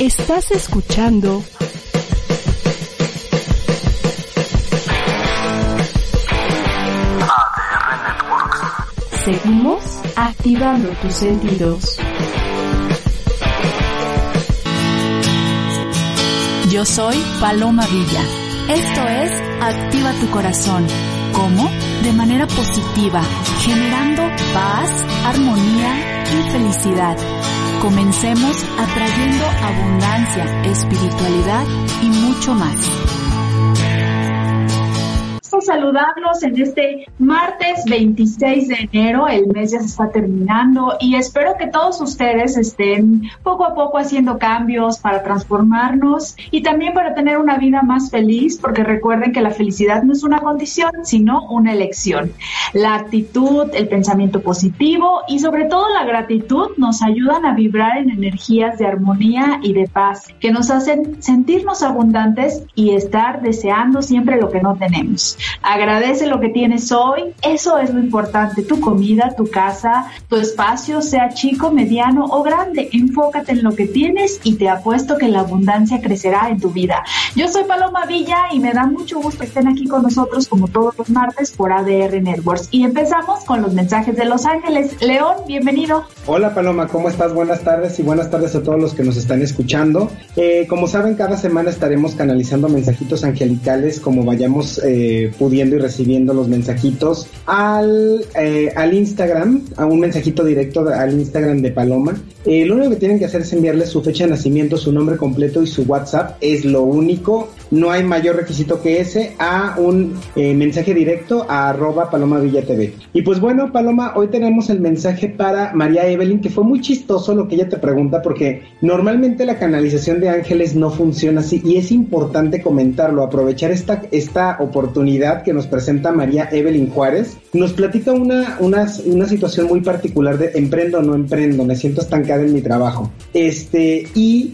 Estás escuchando Seguimos activando tus sentidos. Yo soy Paloma Villa. Esto es Activa tu corazón. ¿Cómo? De manera positiva, generando paz, armonía y felicidad. Comencemos atrayendo abundancia, espiritualidad y mucho más saludarlos en este martes 26 de enero. El mes ya se está terminando y espero que todos ustedes estén poco a poco haciendo cambios para transformarnos y también para tener una vida más feliz, porque recuerden que la felicidad no es una condición, sino una elección. La actitud, el pensamiento positivo y sobre todo la gratitud nos ayudan a vibrar en energías de armonía y de paz que nos hacen sentirnos abundantes y estar deseando siempre lo que no tenemos. Agradece lo que tienes hoy. Eso es lo importante. Tu comida, tu casa, tu espacio, sea chico, mediano o grande. Enfócate en lo que tienes y te apuesto que la abundancia crecerá en tu vida. Yo soy Paloma Villa y me da mucho gusto que estén aquí con nosotros como todos los martes por ADR Networks. Y empezamos con los mensajes de Los Ángeles. León, bienvenido. Hola Paloma, ¿cómo estás? Buenas tardes y buenas tardes a todos los que nos están escuchando. Eh, como saben, cada semana estaremos canalizando mensajitos angelicales como vayamos eh, pudiendo y recibiendo los mensajitos al, eh, al Instagram, a un mensajito directo al Instagram de Paloma. Eh, lo único que tienen que hacer es enviarle su fecha de nacimiento, su nombre completo y su WhatsApp. Es lo único. No hay mayor requisito que ese a un eh, mensaje directo a arroba Paloma Villa TV. Y pues bueno, Paloma, hoy tenemos el mensaje para María Evelyn, que fue muy chistoso lo que ella te pregunta, porque normalmente la canalización de ángeles no funciona así y es importante comentarlo, aprovechar esta, esta oportunidad que nos presenta María Evelyn Juárez. Nos platica una, una, una situación muy particular de emprendo o no emprendo, me siento estancada en mi trabajo. Este, y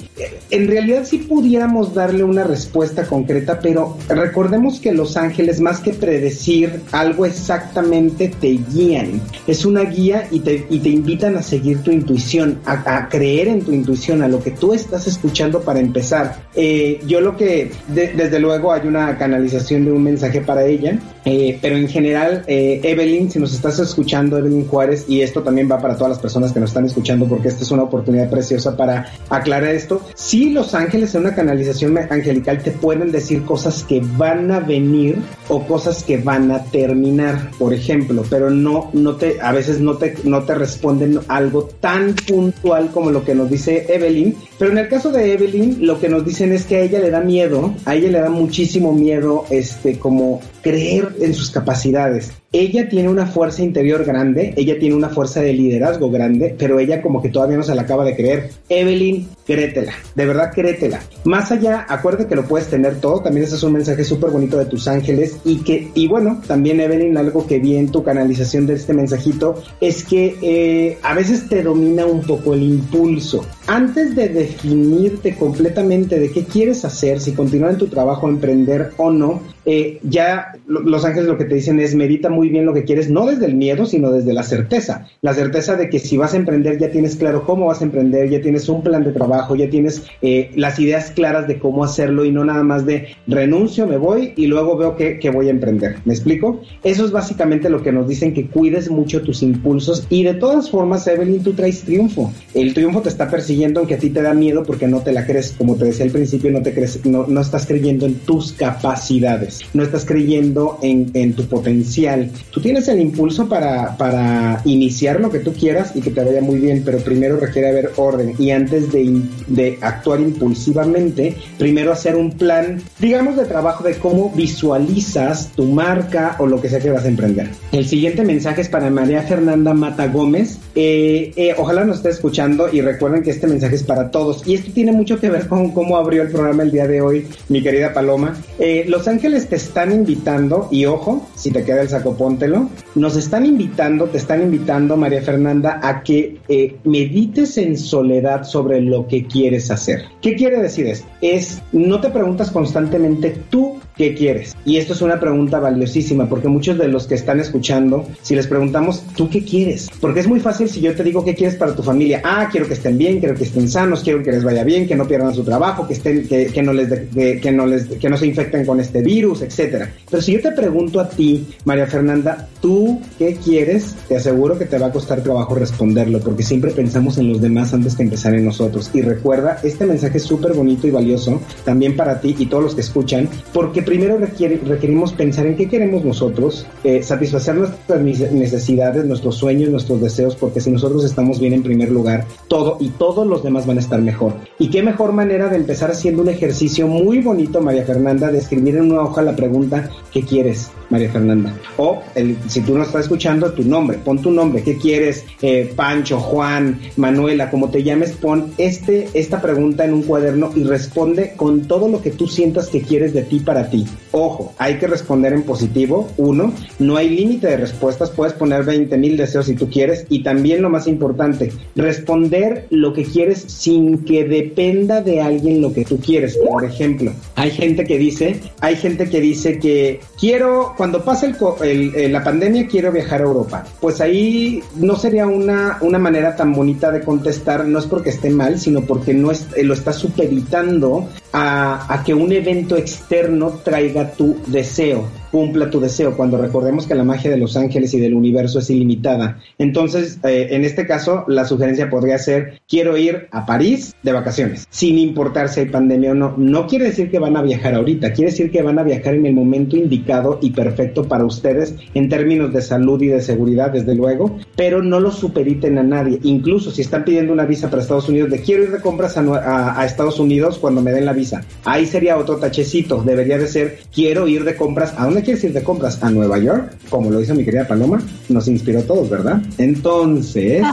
en realidad sí pudiéramos darle una respuesta concreta, pero recordemos que los ángeles, más que predecir algo exactamente, te guían. Es una guía y te, y te invitan a seguir tu intuición, a, a, creer en tu intuición, a lo que tú estás escuchando para empezar. Eh, yo lo que, de, desde luego, hay una canalización de un mensaje para ella, eh, pero en general, eh, Evelyn, si nos estás escuchando, Evelyn Juárez, y esto también va para todas las personas que nos están escuchando, porque esta es una oportunidad preciosa para aclarar esto. Sí, los ángeles en una canalización angelical te pueden decir cosas que van a venir o cosas que van a terminar, por ejemplo, pero no, no te, a veces no te, no te responden algo tan puntual como lo que nos dice Evelyn. Pero en el caso de Evelyn, lo que nos dicen es que a ella le da miedo, a ella le da muchísimo miedo, este, como creer en sus capacidades. Ella tiene una fuerza interior grande, ella tiene una fuerza de liderazgo grande, pero ella como que todavía no se la acaba de creer. Evelyn, créetela, de verdad créetela. Más allá, acuérdate que lo puedes tener todo, también ese es un mensaje súper bonito de tus ángeles y que, y bueno, también Evelyn, algo que vi en tu canalización de este mensajito es que eh, a veces te domina un poco el impulso. Antes de definirte completamente de qué quieres hacer, si continuar en tu trabajo, emprender o no, eh, ya los ángeles lo que te dicen es medita muy bien lo que quieres, no desde el miedo, sino desde la certeza. La certeza de que si vas a emprender ya tienes claro cómo vas a emprender, ya tienes un plan de trabajo, ya tienes eh, las ideas claras de cómo hacerlo y no nada más de renuncio, me voy y luego veo que, que voy a emprender. ¿Me explico? Eso es básicamente lo que nos dicen, que cuides mucho tus impulsos y de todas formas, Evelyn, tú traes triunfo. El triunfo te está persiguiendo aunque a ti te da miedo porque no te la crees, como te decía al principio, no te crees, no, no estás creyendo en tus capacidades, no estás creyendo en, en tu potencial. Tú tienes el impulso para, para iniciar lo que tú quieras y que te vaya muy bien, pero primero requiere haber orden y antes de, de actuar impulsivamente, primero hacer un plan, digamos, de trabajo de cómo visualizas tu marca o lo que sea que vas a emprender. El siguiente mensaje es para María Fernanda Mata Gómez. Eh, eh, ojalá nos esté escuchando y recuerden que este mensaje es para todos. Y esto tiene mucho que ver con cómo abrió el programa el día de hoy, mi querida Paloma. Eh, los ángeles te están invitando, y ojo, si te queda el saco, póntelo. Nos están invitando, te están invitando, María Fernanda, a que eh, medites en soledad sobre lo que quieres hacer. ¿Qué quiere decir esto? Es, no te preguntas constantemente tú qué quieres. Y esto es una pregunta valiosísima porque muchos de los que están escuchando, si les preguntamos, ¿tú qué quieres? Porque es muy fácil si yo te digo qué quieres para tu familia. Ah, quiero que estén bien, quiero que estén sanos, quiero que les vaya bien, que no pierdan su trabajo, que estén, que, que no les, de- que, no les, que no se infecten con este virus, etcétera. Pero si yo te pregunto a ti, María Fernanda, ¿tú qué quieres? Te aseguro que te va a costar trabajo responderlo porque siempre pensamos en los demás antes que empezar en nosotros. Y recuerda, este mensaje es súper bonito y valioso también para ti y todos los que escuchan, porque primero requerimos pensar en qué queremos nosotros, eh, satisfacer nuestras nece- necesidades, nuestros sueños, nuestros deseos, porque si nosotros estamos bien en primer lugar, todo y todos los demás van a estar mejor. Y qué mejor manera de empezar haciendo un ejercicio muy bonito, María Fernanda, de escribir en una hoja la pregunta, ¿qué quieres, María Fernanda? O si tú no estás escuchando, tu nombre, pon tu nombre, ¿qué quieres, eh, Pancho, Juan, Manuela, como te llames, pon este, esta pregunta en un cuaderno y responde con todo lo que tú sientas que quieres de ti para ti. Ojo, hay que responder en positivo. Uno, no hay límite de respuestas, puedes poner 20 mil deseos si tú quieres. Y también lo más importante, responder lo que quieres sin que dependa de alguien lo que tú quieres. Por ejemplo, hay gente que dice, hay gente que dice que quiero, cuando pase el, el- eh, la pandemia, quiero viajar a Europa. Pues ahí no sería una, una manera tan bonita de contestar, no es porque esté mal, sino porque no es, eh, lo está supeditando a, que un evento externo traiga tu deseo, cumpla tu deseo, cuando recordemos que la magia de los ángeles y del universo es ilimitada. Entonces, eh, en este caso, la sugerencia podría ser, quiero ir a París de vacaciones, sin importar si hay pandemia o no. No quiere decir que van a viajar ahorita, quiere decir que van a viajar en el momento indicado y perfecto para ustedes en términos de salud y de seguridad, desde luego, pero no lo supediten a nadie. Incluso si están pidiendo una visa para Estados Unidos, de quiero ir de compras a, a- a Estados Unidos cuando me den la visa. Ahí sería otro tachecito. Debería de ser, quiero ir de compras. ¿A dónde quieres ir de compras? A Nueva York, como lo hizo mi querida Paloma. Nos inspiró a todos, ¿verdad? Entonces,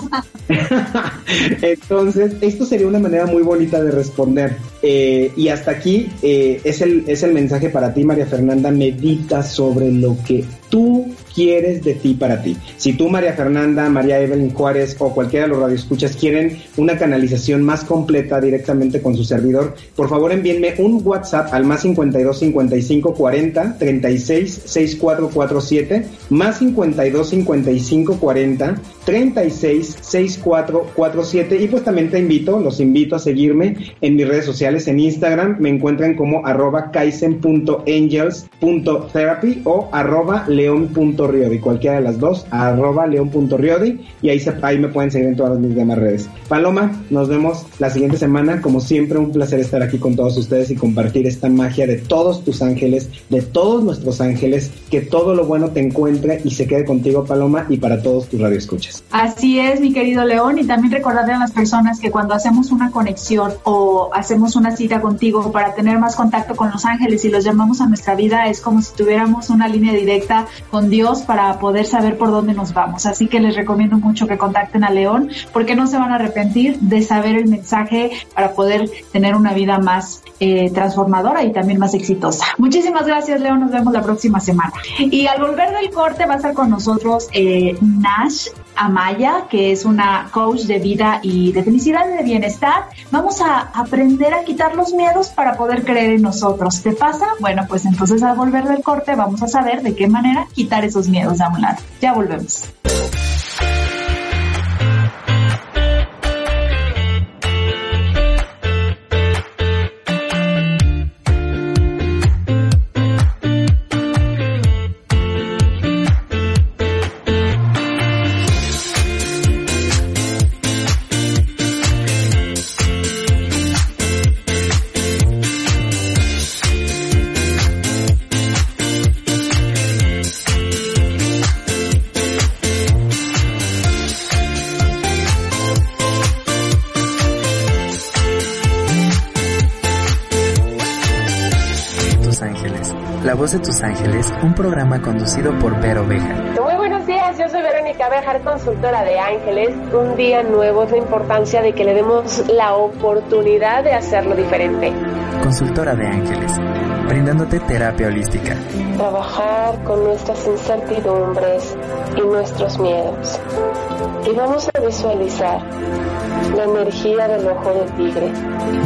entonces, esto sería una manera muy bonita de responder. Eh, y hasta aquí eh, es, el, es el mensaje para ti, María Fernanda. Medita sobre lo que tú quieres de ti para ti. Si tú, María Fernanda, María Evelyn Juárez o cualquiera de los radioescuchas quieren una canalización más completa directamente con su servidor, por favor envíenme un WhatsApp al más 52 55 40 36 64 47 más 52 55 40 36 64 47 y pues también te invito, los invito a seguirme en mis redes sociales en Instagram, me encuentran como arroba kaisen.angels.therapy o arroba leon.riodi, cualquiera de las dos, arroba leon.riodi y ahí, se, ahí me pueden seguir en todas mis demás redes. Paloma, nos vemos la siguiente semana, como siempre un placer estar aquí con todos ustedes y compartir esta magia de todos tus ángeles, de todos nuestros ángeles, que todo lo bueno te encuentre y se quede contigo Paloma y para todos tus radioescuchas. Así es, mi querido León, y también recordarle a las personas que cuando hacemos una conexión o hacemos una cita contigo para tener más contacto con los ángeles y los llamamos a nuestra vida, es como si tuviéramos una línea directa con Dios para poder saber por dónde nos vamos. Así que les recomiendo mucho que contacten a León porque no se van a arrepentir de saber el mensaje para poder tener una vida más eh, transformadora y también más exitosa. Muchísimas gracias, León. Nos vemos la próxima semana. Y al volver del corte va a estar con nosotros eh, Nash Amaya, que es una coach de vida y de felicidad y de bienestar. Vamos a aprender a quitar los miedos para poder creer en nosotros. ¿Te pasa? Bueno, pues entonces al volver del corte vamos a saber de qué manera quitar esos miedos de a un lado. Ya volvemos. Voz de tus ángeles, un programa conducido por Vero Oveja. Muy buenos días, yo soy Verónica Bejar, consultora de Ángeles. Un día nuevo es la importancia de que le demos la oportunidad de hacerlo diferente. Consultora de Ángeles, brindándote terapia holística. Trabajar con nuestras incertidumbres y nuestros miedos. Y vamos a visualizar la energía del ojo de tigre.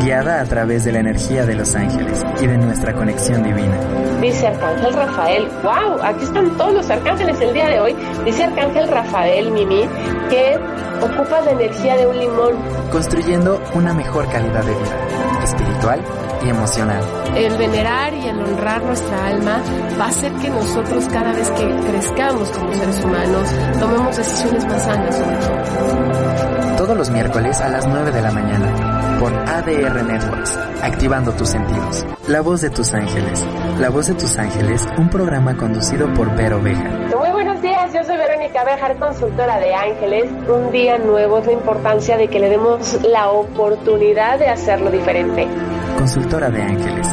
Guiada a través de la energía de los ángeles y de nuestra conexión divina. Dice Arcángel Rafael, wow, aquí están todos los arcángeles el día de hoy. Dice Arcángel Rafael Mimi que ocupa la energía de un limón. Construyendo una mejor calidad de vida, espiritual y emocional. El venerar y el honrar nuestra alma va a hacer que nosotros cada vez que crezcamos como seres humanos tomemos decisiones más sanas sobre todo. Todos los miércoles a las 9 de la mañana por ADR Networks, activando tus sentidos. La voz de tus ángeles. La voz de tus ángeles, un programa conducido por Vero Beja. Muy buenos días, yo soy Verónica Bejar, consultora de ángeles. Un día nuevo es la importancia de que le demos la oportunidad de hacerlo diferente. Consultora de ángeles,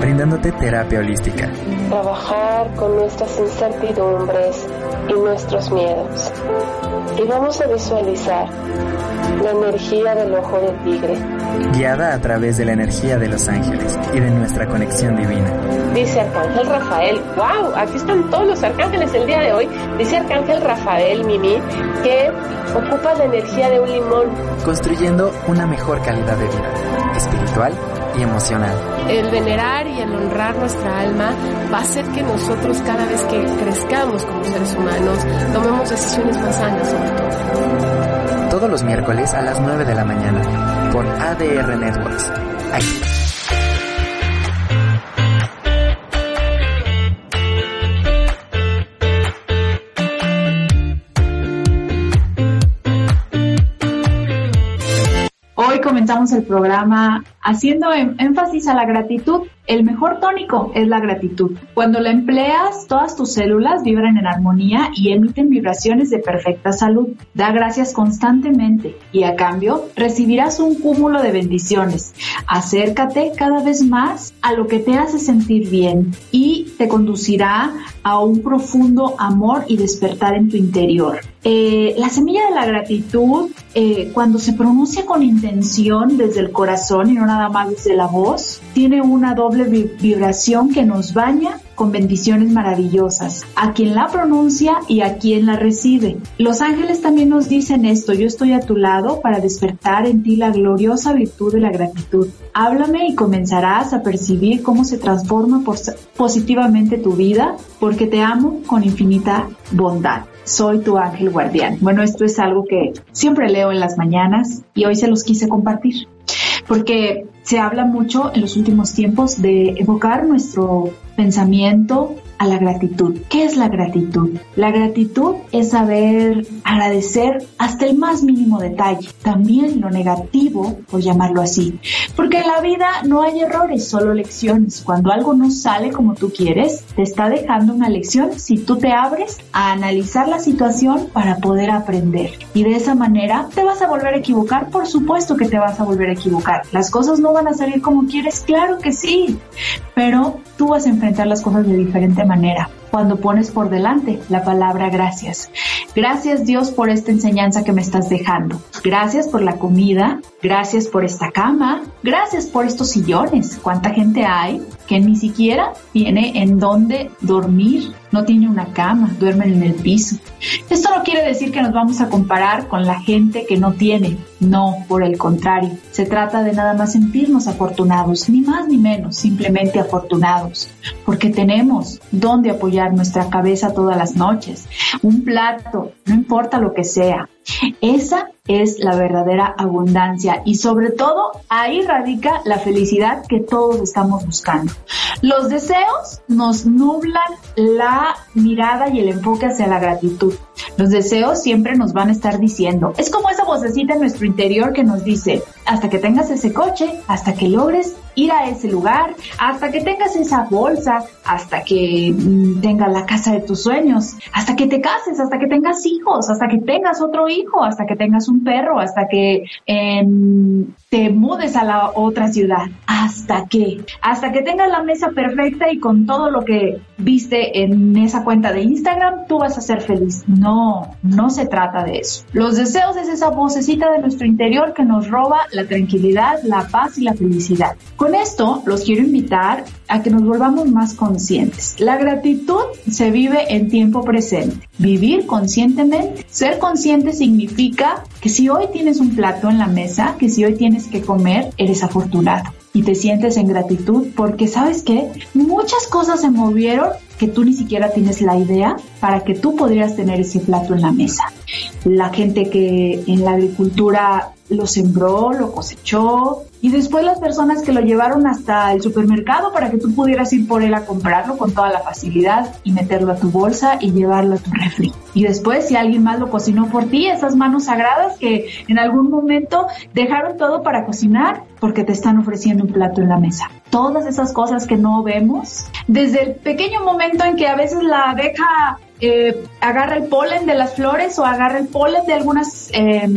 brindándote terapia holística. Trabajar con nuestras incertidumbres y nuestros miedos. Y vamos a visualizar la energía del ojo de tigre. Guiada a través de la energía de los ángeles y de nuestra conexión divina. Dice Arcángel Rafael, wow, aquí están todos los arcángeles el día de hoy. Dice Arcángel Rafael Mimi que ocupa la energía de un limón. Construyendo una mejor calidad de vida, espiritual y emocional. El venerar y el honrar nuestra alma va a hacer que nosotros cada vez que crezcamos como seres humanos tomemos decisiones más sanas sobre todo. Todos los miércoles a las 9 de la mañana por ADR Networks. Aquí. Hoy comenzamos el programa haciendo em- énfasis a la gratitud. El mejor tónico es la gratitud. Cuando la empleas, todas tus células vibran en armonía y emiten vibraciones de perfecta salud. Da gracias constantemente y a cambio recibirás un cúmulo de bendiciones. Acércate cada vez más a lo que te hace sentir bien y te conducirá a un profundo amor y despertar en tu interior. Eh, la semilla de la gratitud, eh, cuando se pronuncia con intención desde el corazón y no nada más desde la voz, tiene una doble vi- vibración que nos baña con bendiciones maravillosas a quien la pronuncia y a quien la recibe. Los ángeles también nos dicen esto, yo estoy a tu lado para despertar en ti la gloriosa virtud de la gratitud. Háblame y comenzarás a percibir cómo se transforma pos- positivamente tu vida porque te amo con infinita bondad. Soy tu ángel guardián. Bueno, esto es algo que siempre leo en las mañanas y hoy se los quise compartir porque se habla mucho en los últimos tiempos de evocar nuestro pensamiento a la gratitud. ¿Qué es la gratitud? La gratitud es saber agradecer hasta el más mínimo detalle, también lo negativo, por llamarlo así, porque en la vida no hay errores, solo lecciones. Cuando algo no sale como tú quieres, te está dejando una lección si tú te abres a analizar la situación para poder aprender. Y de esa manera te vas a volver a equivocar, por supuesto que te vas a volver a equivocar. Las cosas no van a salir como quieres, claro que sí, pero tú vas a enfrentar las cosas de diferente manera cuando pones por delante la palabra gracias. Gracias Dios por esta enseñanza que me estás dejando. Gracias por la comida, gracias por esta cama, gracias por estos sillones. ¿Cuánta gente hay que ni siquiera tiene en dónde dormir? No tiene una cama, duermen en el piso. Esto no quiere decir que nos vamos a comparar con la gente que no tiene. No, por el contrario. Se trata de nada más sentirnos afortunados, ni más ni menos, simplemente afortunados, porque tenemos dónde apoyar nuestra cabeza todas las noches, un plato, no importa lo que sea. Esa es la verdadera abundancia y sobre todo ahí radica la felicidad que todos estamos buscando. Los deseos nos nublan la mirada y el enfoque hacia la gratitud. Los deseos siempre nos van a estar diciendo, es como esa vocecita en nuestro interior que nos dice, hasta que tengas ese coche, hasta que logres ir a ese lugar, hasta que tengas esa bolsa, hasta que mm, tengas la casa de tus sueños, hasta que te cases, hasta que tengas hijos, hasta que tengas otro hijo, hasta que tengas un perro, hasta que em, te mudes a la otra ciudad. Hasta que, hasta que tengas la mesa perfecta y con todo lo que viste en esa cuenta de Instagram, tú vas a ser feliz. No, no se trata de eso. Los deseos es esa vocecita de nuestro interior que nos roba la tranquilidad, la paz y la felicidad. Con esto los quiero invitar a que nos volvamos más conscientes. La gratitud se vive en tiempo presente. Vivir conscientemente. Ser consciente significa que si hoy tienes un plato en la mesa, que si hoy tienes que comer, eres afortunado y te sientes en gratitud porque sabes que muchas cosas se movieron que tú ni siquiera tienes la idea para que tú podrías tener ese plato en la mesa. La gente que en la agricultura lo sembró, lo cosechó y después las personas que lo llevaron hasta el supermercado para que tú pudieras ir por él a comprarlo con toda la facilidad y meterlo a tu bolsa y llevarlo a tu refri. Y después si alguien más lo cocinó por ti, esas manos sagradas que en algún momento dejaron todo para cocinar porque te están ofreciendo un plato en la mesa. Todas esas cosas que no vemos, desde el pequeño momento en que a veces la abeja eh, agarra el polen de las flores o agarra el polen de algunas eh,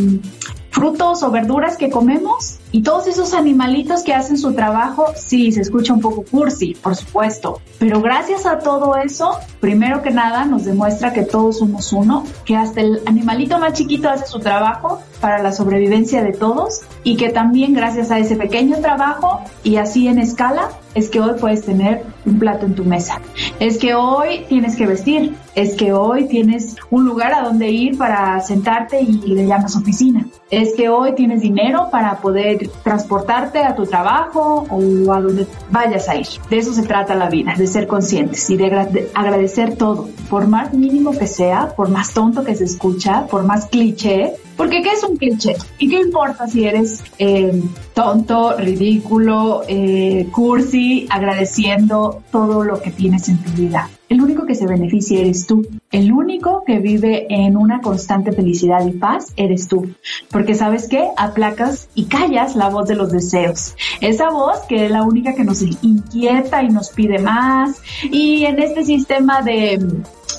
frutos o verduras que comemos y todos esos animalitos que hacen su trabajo, sí, se escucha un poco cursi, por supuesto, pero gracias a todo eso, primero que nada nos demuestra que todos somos uno, que hasta el animalito más chiquito hace su trabajo para la sobrevivencia de todos y que también gracias a ese pequeño trabajo y así en escala es que hoy puedes tener un plato en tu mesa. Es que hoy tienes que vestir, es que hoy tienes un lugar a donde ir para sentarte y le llamas oficina. Es que hoy tienes dinero para poder transportarte a tu trabajo o a donde vayas a ir. De eso se trata la vida, de ser conscientes y de, agradecer todo, por más mínimo que sea, por más tonto que se escucha, por más cliché, porque ¿qué es un cliché? ¿Y qué importa si eres eh, tonto, ridículo, eh, cursi, agradeciendo todo lo que tienes en tu vida? El único que se beneficia eres tú. El único que vive en una constante felicidad y paz eres tú. Porque sabes qué? Aplacas y callas la voz de los deseos. Esa voz que es la única que nos inquieta y nos pide más. Y en este sistema de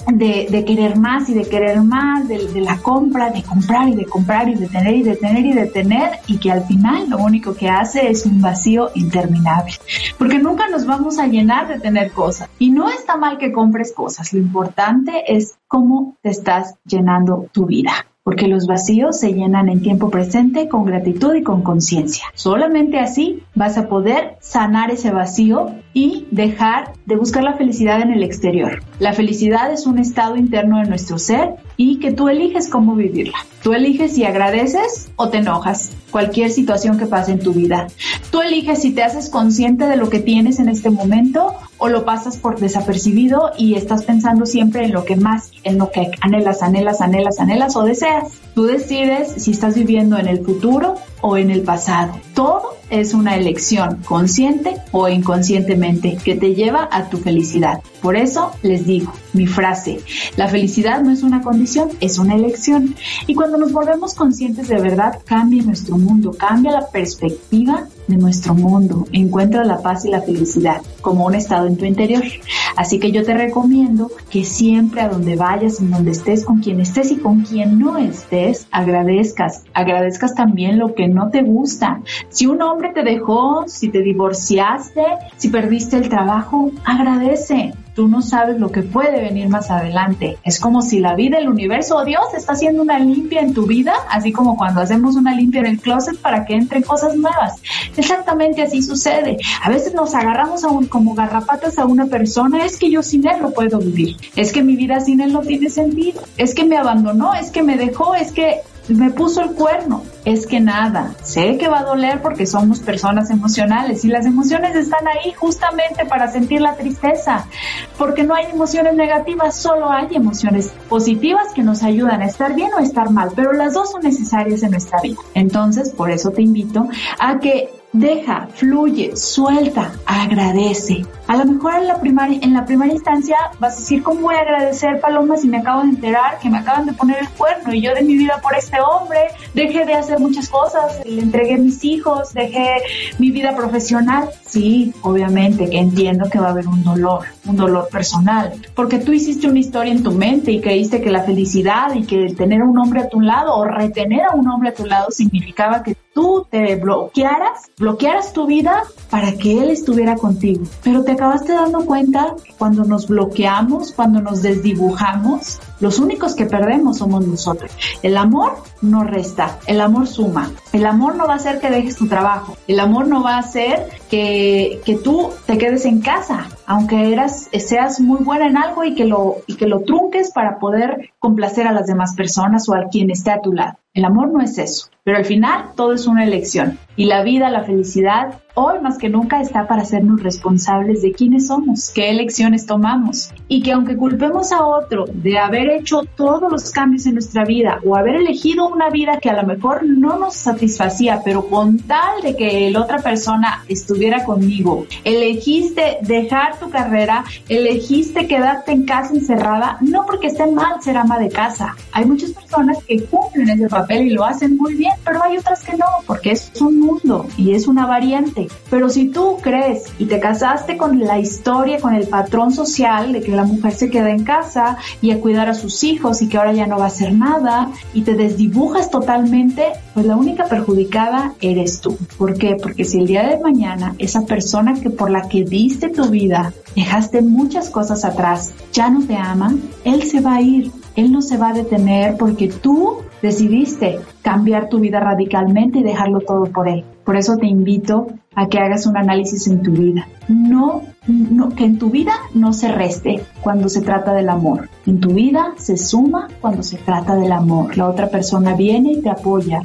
de, querer más y de querer más, de, de, la compra, de comprar y de comprar y de tener y de tener y de tener y que al final lo único que hace es un vacío interminable. Porque nunca nos vamos a llenar de tener cosas. Y no está mal que compres cosas, lo importante es cómo te estás llenando tu vida porque los vacíos se llenan en tiempo presente con gratitud y con conciencia. Solamente así vas a poder sanar ese vacío y dejar de buscar la felicidad en el exterior. La felicidad es un estado interno de nuestro ser y que tú eliges cómo vivirla. Tú eliges si agradeces o te enojas, cualquier situación que pase en tu vida. Tú eliges si te haces consciente de lo que tienes en este momento o lo pasas por desapercibido y estás pensando siempre en lo que más, en lo que anhelas, anhelas, anhelas, anhelas o deseas. Tú decides si estás viviendo en el futuro o en el pasado. Todo es una elección consciente o inconscientemente que te lleva a tu felicidad. Por eso les digo mi frase, la felicidad no es una condición, es una elección. Y cuando nos volvemos conscientes de verdad, cambia nuestro mundo, cambia la perspectiva de nuestro mundo, encuentra la paz y la felicidad como un estado en tu interior. Así que yo te recomiendo que siempre a donde vayas, en donde estés, con quien estés y con quien no estés, agradezcas. Agradezcas también lo que no te gusta. Si un hombre te dejó, si te divorciaste, si perdiste el trabajo, agradece tú no sabes lo que puede venir más adelante. Es como si la vida, el universo o Dios está haciendo una limpia en tu vida, así como cuando hacemos una limpia en el closet para que entren cosas nuevas. Exactamente así sucede. A veces nos agarramos a un, como garrapatas a una persona, es que yo sin él no puedo vivir, es que mi vida sin él no tiene sentido, es que me abandonó, es que me dejó, es que me puso el cuerno. Es que nada, sé que va a doler porque somos personas emocionales y las emociones están ahí justamente para sentir la tristeza, porque no hay emociones negativas, solo hay emociones positivas que nos ayudan a estar bien o estar mal, pero las dos son necesarias en nuestra vida. Entonces, por eso te invito a que deja, fluye, suelta, agradece. A lo mejor en la, primaria, en la primera instancia vas a decir, ¿cómo voy a agradecer, Paloma, si me acabo de enterar que me acaban de poner el cuerno y yo de mi vida por este hombre, dejé de hacer muchas cosas, le entregué mis hijos, dejé mi vida profesional? Sí, obviamente que entiendo que va a haber un dolor, un dolor personal, porque tú hiciste una historia en tu mente y creíste que la felicidad y que tener a un hombre a tu lado o retener a un hombre a tu lado significaba que tú te bloquearas, bloquearas tu vida para que Él estuviera contigo. Pero te acabaste dando cuenta que cuando nos bloqueamos, cuando nos desdibujamos, los únicos que perdemos somos nosotros. El amor no resta, el amor suma. El amor no va a hacer que dejes tu trabajo. El amor no va a hacer que, que tú te quedes en casa, aunque eras, seas muy buena en algo y que, lo, y que lo trunques para poder complacer a las demás personas o a quien esté a tu lado. El amor no es eso, pero al final todo es una elección y la vida, la felicidad, hoy más que nunca está para hacernos responsables de quiénes somos, qué elecciones tomamos y que aunque culpemos a otro de haber hecho todos los cambios en nuestra vida o haber elegido una vida que a lo mejor no nos satisfacía, pero con tal de que la otra persona estuviera conmigo, elegiste dejar tu carrera, elegiste quedarte en casa encerrada, no porque esté mal ser ama de casa. Hay muchas personas que cumplen ese papel y lo hacen muy bien, pero hay otras que no, porque es un mundo y es una variante. Pero si tú crees y te casaste con la historia, con el patrón social de que la mujer se queda en casa y a cuidar a sus hijos y que ahora ya no va a hacer nada y te desdibujas totalmente, pues la única perjudicada eres tú. ¿Por qué? Porque si el día de mañana esa persona que por la que diste tu vida, dejaste muchas cosas atrás, ya no te ama, él se va a ir. Él no se va a detener porque tú decidiste cambiar tu vida radicalmente y dejarlo todo por él. Por eso te invito a que hagas un análisis en tu vida. No, no, que en tu vida no se reste cuando se trata del amor. En tu vida se suma cuando se trata del amor. La otra persona viene y te apoya.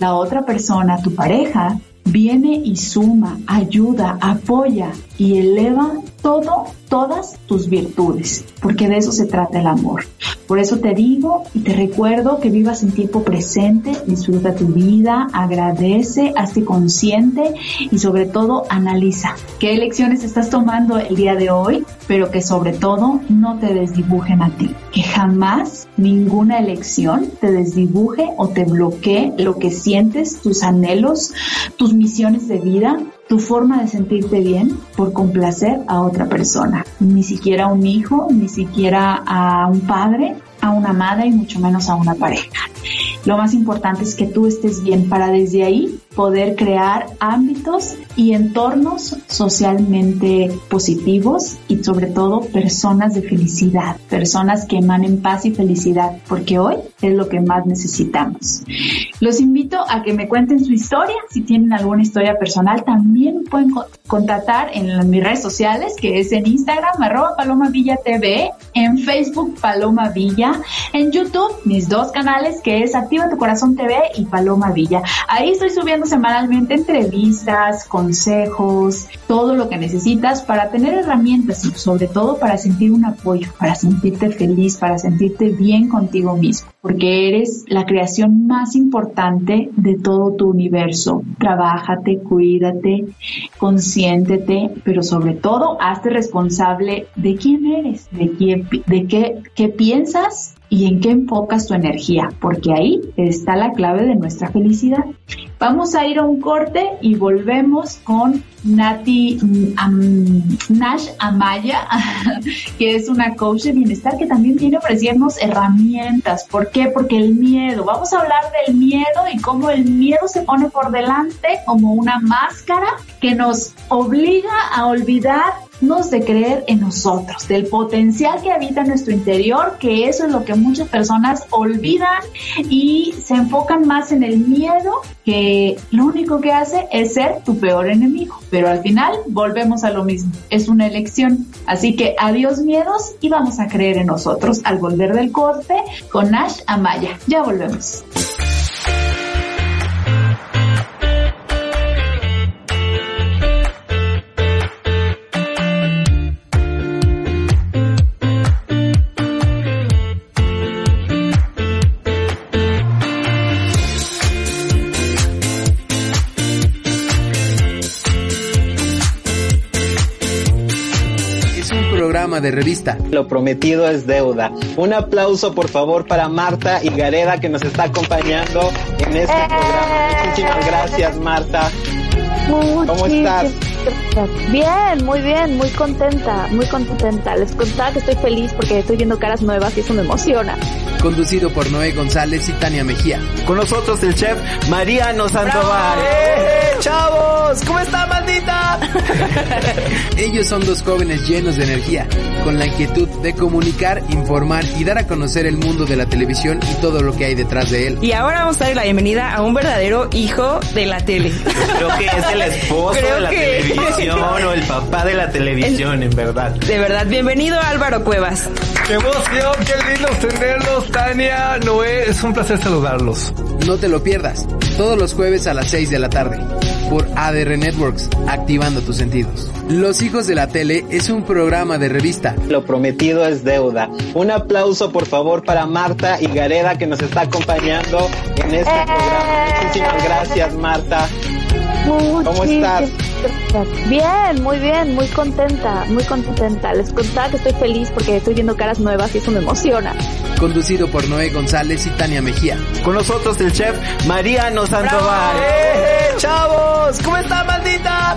La otra persona, tu pareja, viene y suma, ayuda, apoya y eleva todo, todas tus virtudes, porque de eso se trata el amor. Por eso te digo y te recuerdo que vivas en tiempo presente, disfruta tu vida, agradece, hazte consciente y sobre todo analiza qué elecciones estás tomando el día de hoy, pero que sobre todo no te desdibujen a ti. Que jamás ninguna elección te desdibuje o te bloquee lo que sientes, tus anhelos, tus misiones de vida, tu forma de sentirte bien por complacer a otra persona. Ni siquiera a un hijo, ni siquiera a un padre, a una madre y mucho menos a una pareja. Lo más importante es que tú estés bien para desde ahí poder crear ámbitos y entornos socialmente positivos y sobre todo personas de felicidad, personas que emanen paz y felicidad, porque hoy es lo que más necesitamos. Los invito a que me cuenten su historia, si tienen alguna historia personal, también pueden contactar en mis redes sociales, que es en Instagram, arroba Paloma Villa TV, en Facebook Paloma Villa, en YouTube mis dos canales, que es Activa tu Corazón TV y Paloma Villa. Ahí estoy subiendo semanalmente entrevistas, consejos, todo lo que necesitas para tener herramientas y sobre todo para sentir un apoyo, para sentirte feliz, para sentirte bien contigo mismo, porque eres la creación más importante de todo tu universo. Trabájate, cuídate, consiéntete, pero sobre todo hazte responsable de quién eres, de, quién, de qué, qué piensas y en qué enfocas tu energía, porque ahí está la clave de nuestra felicidad. Vamos a ir a un corte y volvemos con Nati Nash Amaya, que es una coach de bienestar que también viene ofrecernos herramientas. ¿Por qué? Porque el miedo, vamos a hablar del miedo y cómo el miedo se pone por delante como una máscara que nos obliga a olvidar de creer en nosotros, del potencial que habita en nuestro interior, que eso es lo que muchas personas olvidan y se enfocan más en el miedo, que lo único que hace es ser tu peor enemigo. Pero al final volvemos a lo mismo, es una elección. Así que adiós miedos y vamos a creer en nosotros al volver del corte con Ash Amaya. Ya volvemos. De revista. Lo prometido es deuda. Un aplauso por favor para Marta y Gareda que nos está acompañando en este programa. Muchísimas gracias Marta. ¿Cómo estás? Bien, muy bien, muy contenta, muy contenta. Les contaba que estoy feliz porque estoy viendo caras nuevas y eso me emociona. Conducido por Noé González y Tania Mejía. Con nosotros el chef Mariano Sandoval. ¡Eh, chavos! ¿Cómo está, maldita? Ellos son dos jóvenes llenos de energía, con la inquietud de comunicar, informar y dar a conocer el mundo de la televisión y todo lo que hay detrás de él. Y ahora vamos a dar la bienvenida a un verdadero hijo de la tele. Creo que es el esposo Creo de la que- televisión o el papá de la televisión, en verdad. De verdad, bienvenido Álvaro Cuevas. ¡Qué emoción! ¡Qué lindo tenerlos, Tania! Noé, es un placer saludarlos. No te lo pierdas, todos los jueves a las 6 de la tarde, por ADR Networks, activando tus sentidos. Los hijos de la tele es un programa de revista. Lo prometido es deuda. Un aplauso, por favor, para Marta y Gareda que nos está acompañando en este programa. Muchísimas gracias, Marta. ¿Cómo estás? Bien, muy bien, muy contenta, muy contenta. Les contaba que estoy feliz porque estoy viendo caras nuevas y eso me emociona. Conducido por Noé González y Tania Mejía. Con nosotros el chef Mariano Sandoval. ¡Eh, chavos! ¿Cómo está, maldita?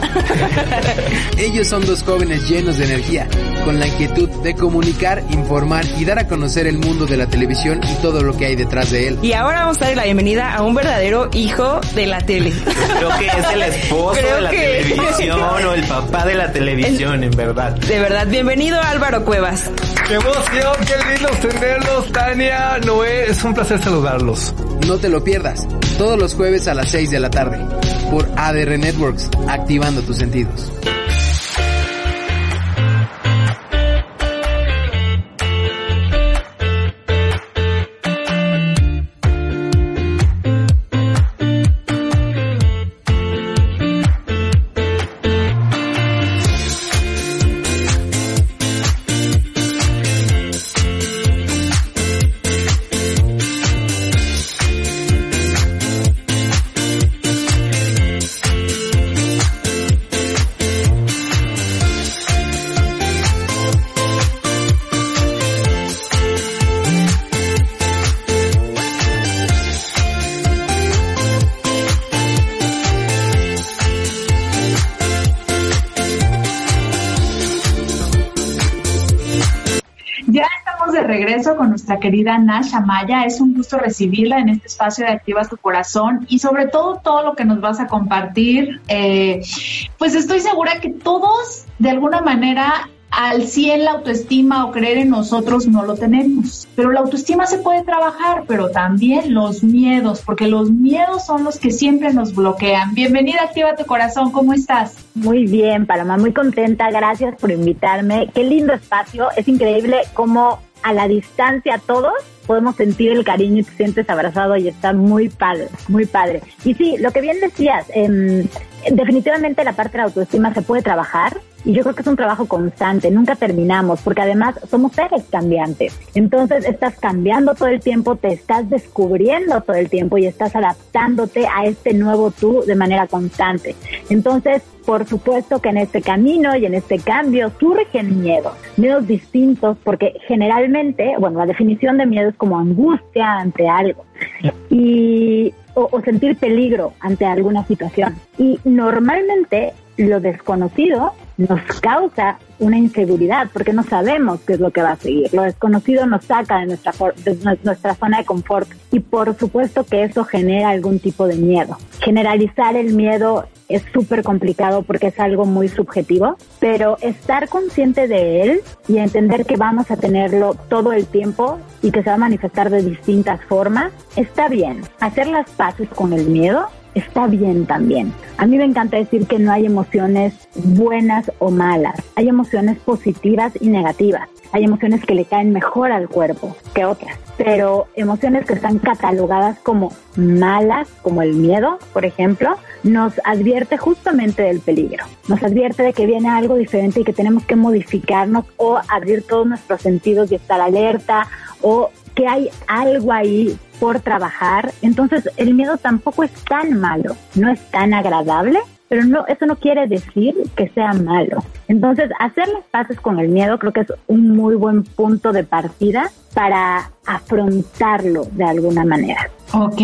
Ellos son dos jóvenes llenos de energía, con la inquietud de comunicar, informar y dar a conocer el mundo de la televisión y todo lo que hay detrás de él. Y ahora vamos a dar la bienvenida a un verdadero hijo de la tele. Creo que es el esposo Creo de la que- televisión o el papá de la televisión, en verdad. De verdad, bienvenido Álvaro Cuevas. ¡Qué emoción! ¡Qué lindo tenerlos, Tania! Noé, es un placer saludarlos. No te lo pierdas, todos los jueves a las 6 de la tarde, por ADR Networks, activando tus sentidos. Querida Nasha Maya. Es un gusto recibirla en este espacio de Activas tu Corazón y sobre todo todo lo que nos vas a compartir. Eh, pues estoy segura que todos de alguna manera al 100 la autoestima o creer en nosotros no lo tenemos. Pero la autoestima se puede trabajar, pero también los miedos, porque los miedos son los que siempre nos bloquean. Bienvenida Activa tu Corazón, ¿cómo estás? Muy bien, Paloma, muy contenta. Gracias por invitarme. Qué lindo espacio. Es increíble cómo a la distancia todos podemos sentir el cariño y te sientes abrazado y está muy padre, muy padre. Y sí, lo que bien decías, em, definitivamente la parte de la autoestima se puede trabajar y yo creo que es un trabajo constante, nunca terminamos, porque además somos seres cambiantes. Entonces estás cambiando todo el tiempo, te estás descubriendo todo el tiempo y estás adaptándote a este nuevo tú de manera constante. Entonces, por supuesto que en este camino y en este cambio surgen miedos, miedos distintos, porque generalmente, bueno, la definición de miedo es como angustia ante algo y o, o sentir peligro ante alguna situación. Y normalmente lo desconocido nos causa una inseguridad porque no sabemos qué es lo que va a seguir. Lo desconocido nos saca de nuestra, zona de confort y por supuesto que eso genera algún tipo de miedo. Generalizar el miedo es súper complicado porque es algo muy subjetivo, pero estar consciente de él y entender que vamos a tenerlo todo el tiempo y que se va a manifestar de distintas formas, está bien. Hacer las paces con el miedo está bien también. A mí me encanta decir que no hay emociones buenas o malas, hay emociones positivas y negativas. Hay emociones que le caen mejor al cuerpo que otras, pero emociones que están catalogadas como malas, como el miedo, por ejemplo, nos advierte justamente del peligro. Nos advierte de que viene algo diferente y que tenemos que modificarnos o abrir todos nuestros sentidos y estar alerta o que hay algo ahí por trabajar. Entonces el miedo tampoco es tan malo, no es tan agradable, pero no, eso no quiere decir que sea malo. Entonces, hacer las paces con el miedo creo que es un muy buen punto de partida para afrontarlo de alguna manera. Ok,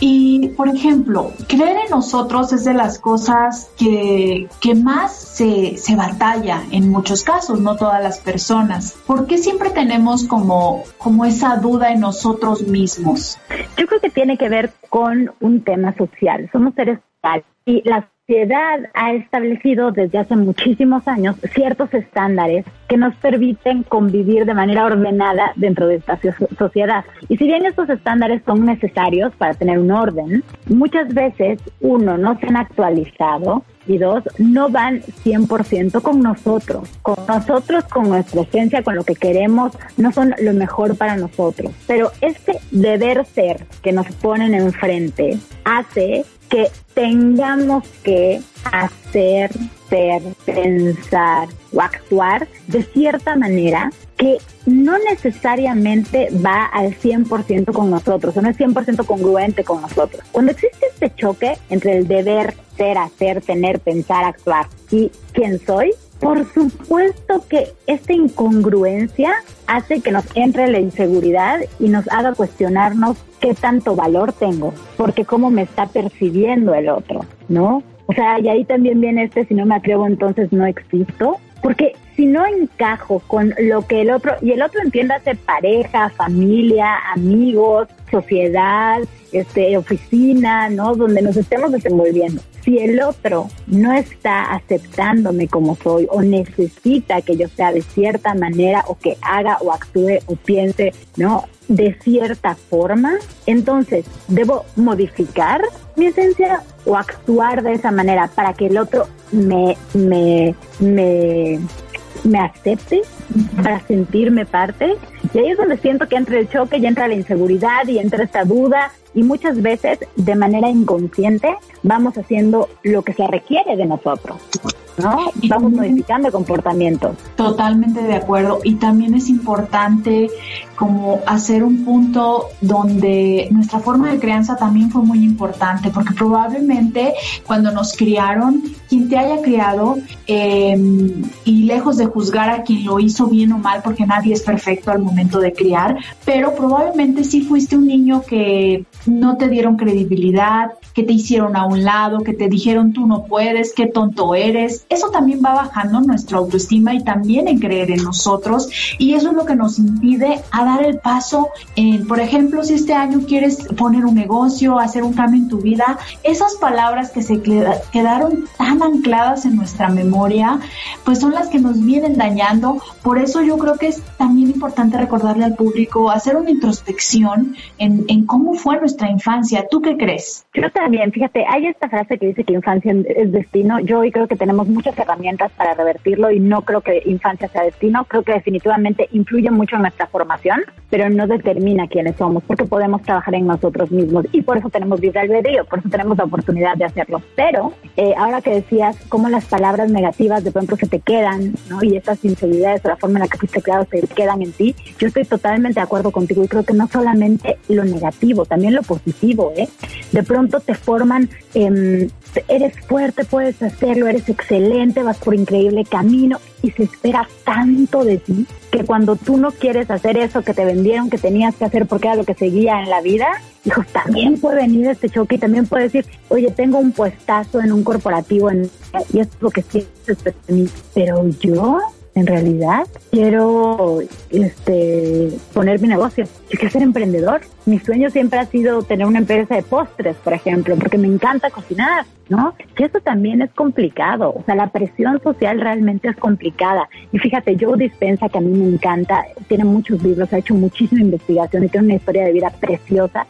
y por ejemplo, creer en nosotros es de las cosas que, que más se, se batalla en muchos casos, no todas las personas. ¿Por qué siempre tenemos como, como esa duda en nosotros mismos? Yo creo que tiene que ver con un tema social. Somos seres sociales y la sociedad ha establecido desde hace muchísimos años ciertos estándares que nos permiten convivir de manera ordenada dentro de esta sociedad. Y si bien estos estándares son necesarios para tener un orden, muchas veces, uno, no se han actualizado y dos, no van 100% con nosotros. Con nosotros, con nuestra esencia, con lo que queremos, no son lo mejor para nosotros. Pero este deber ser que nos ponen enfrente hace que tengamos que hacer, ser, pensar o actuar de cierta manera que no necesariamente va al 100% con nosotros, o no es 100% congruente con nosotros. Cuando existe este choque entre el deber, ser, hacer, tener, pensar, actuar y quién soy, por supuesto que esta incongruencia hace que nos entre la inseguridad y nos haga cuestionarnos qué tanto valor tengo, porque cómo me está percibiendo el otro, ¿no? O sea, y ahí también viene este, si no me atrevo, entonces no existo, porque si no encajo con lo que el otro, y el otro entiéndase pareja, familia, amigos, sociedad, este, oficina, ¿no? Donde nos estemos desenvolviendo. Si el otro no está aceptándome como soy o necesita que yo sea de cierta manera o que haga o actúe o piense, ¿no? De cierta forma, entonces debo modificar mi esencia o actuar de esa manera para que el otro me, me, me me acepte, para sentirme parte. Y ahí es donde siento que entra el choque y entra la inseguridad y entra esta duda y muchas veces de manera inconsciente vamos haciendo lo que se requiere de nosotros. ¿No? Vamos modificando comportamientos. Totalmente de acuerdo. Y también es importante como hacer un punto donde nuestra forma de crianza también fue muy importante, porque probablemente cuando nos criaron, quien te haya criado, em, y lejos de juzgar a quien lo hizo bien o mal, porque nadie es perfecto al momento de criar, pero probablemente sí fuiste un niño que no te dieron credibilidad, que te hicieron a un lado, que te dijeron tú no puedes, qué tonto eres. Eso también va bajando nuestra autoestima y también en creer en nosotros y eso es lo que nos impide a dar el paso en, por ejemplo, si este año quieres poner un negocio, hacer un cambio en tu vida, esas palabras que se quedaron tan ancladas en nuestra memoria, pues son las que nos vienen dañando. Por eso yo creo que es también importante recordarle al público, hacer una introspección en, en cómo fue nuestra infancia. ¿Tú qué crees? Yo también, fíjate, hay esta frase que dice que infancia es destino. Yo hoy creo que tenemos muchas herramientas para revertirlo y no creo que infancia sea destino. Creo que definitivamente influye mucho en nuestra formación, pero no determina quiénes somos, porque podemos trabajar en nosotros mismos y por eso tenemos libre albedrío, por eso tenemos la oportunidad de hacerlo. Pero eh, ahora que decías cómo las palabras negativas de pronto se te quedan, ¿no? Y esas inseguridades o la forma en la que fuiste creado se quedan en ti, yo estoy totalmente de acuerdo contigo y creo que no solamente lo negativo, también lo positivo, ¿eh? De pronto te forman, eh, eres fuerte, puedes hacerlo, eres excelente, vas por increíble camino y se espera tanto de ti que cuando tú no quieres hacer eso que te vendieron que tenías que hacer porque era lo que seguía en la vida, hijos, también puede venir este choque y también puede decir, oye, tengo un puestazo en un corporativo en, y es lo que sientes de mí, pero yo en realidad quiero este poner mi negocio. Yo quiero ser emprendedor. Mi sueño siempre ha sido tener una empresa de postres, por ejemplo, porque me encanta cocinar, ¿no? Que eso también es complicado. O sea, la presión social realmente es complicada. Y fíjate, Joe Dispensa, que a mí me encanta, tiene muchos libros, ha hecho muchísima investigación y tiene una historia de vida preciosa.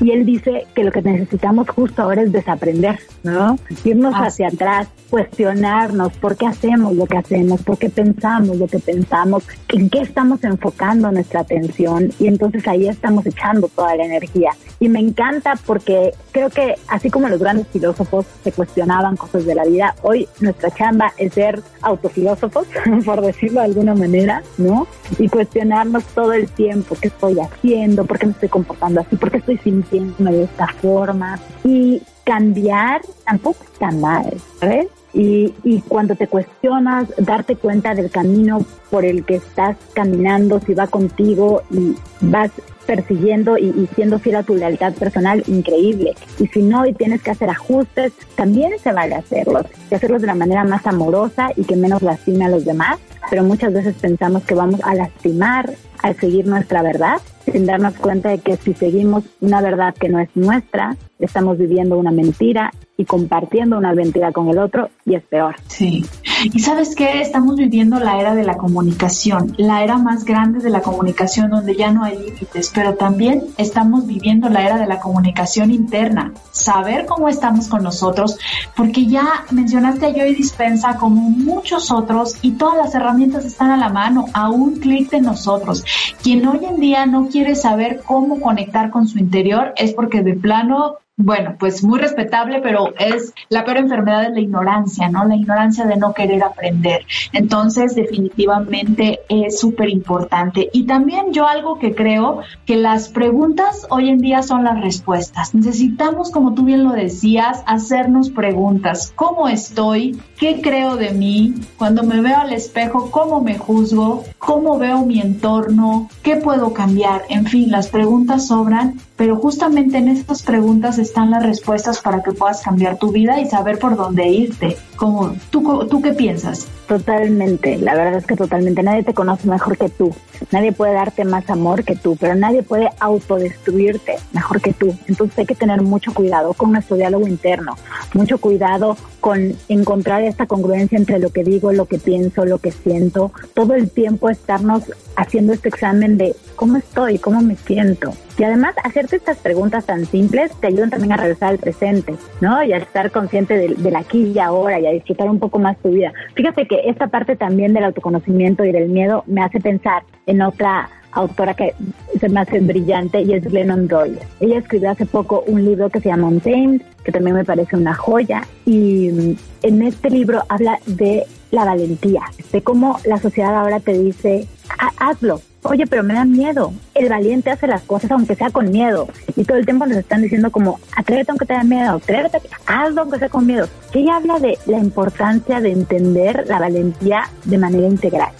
Y él dice que lo que necesitamos justo ahora es desaprender, ¿no? Irnos hacia atrás, cuestionarnos por qué hacemos lo que hacemos, por qué pensamos lo que pensamos, en qué estamos enfocando nuestra atención y entonces ahí estamos echando toda la energía. Y me encanta porque creo que así como los grandes filósofos se cuestionaban cosas de la vida, hoy nuestra chamba es ser autofilósofos, por decirlo de alguna manera, ¿no? Y cuestionarnos todo el tiempo qué estoy haciendo, por qué me estoy comportando así, por qué estoy sintiéndome de esta forma. Y cambiar tampoco está mal, ¿sabes? Y, y cuando te cuestionas, darte cuenta del camino por el que estás caminando, si va contigo y vas persiguiendo y, y, siendo fiel a tu lealtad personal, increíble. Y si no, y tienes que hacer ajustes, también se vale hacerlos. Y hacerlos de la manera más amorosa y que menos lastime a los demás. Pero muchas veces pensamos que vamos a lastimar al seguir nuestra verdad, sin darnos cuenta de que si seguimos una verdad que no es nuestra, estamos viviendo una mentira y compartiendo una mentira con el otro y es peor. Sí. Y sabes qué, estamos viviendo la era de la comunicación, la era más grande de la comunicación donde ya no hay límites, pero también estamos viviendo la era de la comunicación interna, saber cómo estamos con nosotros, porque ya mencionaste a Joy Dispensa como muchos otros y todas las herramientas están a la mano, a un clic de nosotros. Quien hoy en día no quiere saber cómo conectar con su interior es porque de plano bueno, pues muy respetable, pero es la peor enfermedad es la ignorancia, ¿no? La ignorancia de no querer aprender. Entonces, definitivamente es súper importante. Y también yo algo que creo que las preguntas hoy en día son las respuestas. Necesitamos, como tú bien lo decías, hacernos preguntas. ¿Cómo estoy? ¿Qué creo de mí? Cuando me veo al espejo, ¿cómo me juzgo? ¿Cómo veo mi entorno? ¿Qué puedo cambiar? En fin, las preguntas sobran, pero justamente en estas preguntas están las respuestas para que puedas cambiar tu vida y saber por dónde irte. Como, ¿tú, ¿Tú qué piensas? Totalmente, la verdad es que totalmente. Nadie te conoce mejor que tú. Nadie puede darte más amor que tú, pero nadie puede autodestruirte mejor que tú. Entonces hay que tener mucho cuidado con nuestro diálogo interno, mucho cuidado con encontrar esta congruencia entre lo que digo, lo que pienso, lo que siento. Todo el tiempo estarnos haciendo este examen de cómo estoy, cómo me siento. Y además, hacerte estas preguntas tan simples te ayudan también a regresar al presente, ¿no? Y a estar consciente del, del aquí y ahora y a disfrutar un poco más tu vida. Fíjate que esta parte también del autoconocimiento y del miedo me hace pensar en otra autora que se me hace brillante y es Glennon Doyle. Ella escribió hace poco un libro que se llama Untamed, que también me parece una joya, y en este libro habla de la valentía, de cómo la sociedad ahora te dice, hazlo, oye, pero me da miedo. El valiente hace las cosas aunque sea con miedo. Y todo el tiempo nos están diciendo como, atrévete aunque te da miedo, atrévete, hazlo aunque sea con miedo. Que ella habla de la importancia de entender la valentía de manera integral.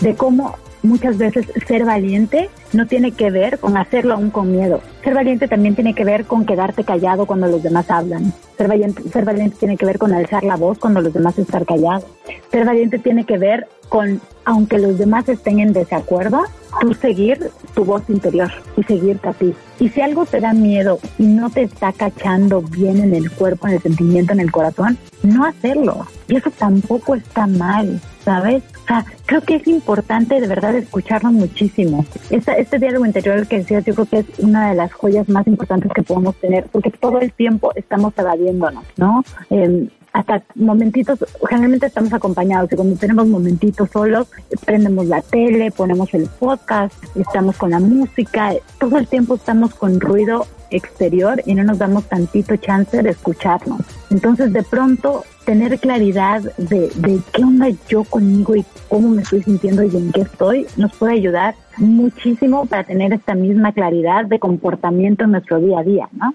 De cómo muchas veces ser valiente no tiene que ver con hacerlo aún con miedo. Ser valiente también tiene que ver con quedarte callado cuando los demás hablan. Ser valiente, ser valiente tiene que ver con alzar la voz cuando los demás están callados. Ser valiente tiene que ver con, aunque los demás estén en desacuerdo, tú seguir tu voz interior y seguirte a ti. Y si algo te da miedo y no te está cachando bien en el cuerpo, en el sentimiento, en el corazón, no hacerlo. Y eso tampoco está mal, ¿sabes? O sea, creo que es importante de verdad escucharlo muchísimo. Esta, este diálogo interior que decías, yo creo que es una de las joyas más importantes que podemos tener, porque todo el tiempo estamos evadiéndonos, ¿no? Eh, hasta momentitos, generalmente estamos acompañados y cuando tenemos momentitos solos, prendemos la tele, ponemos el podcast, estamos con la música, todo el tiempo estamos con ruido exterior y no nos damos tantito chance de escucharnos. Entonces de pronto tener claridad de, de qué onda yo conmigo y cómo me estoy sintiendo y en qué estoy nos puede ayudar muchísimo para tener esta misma claridad de comportamiento en nuestro día a día, ¿no?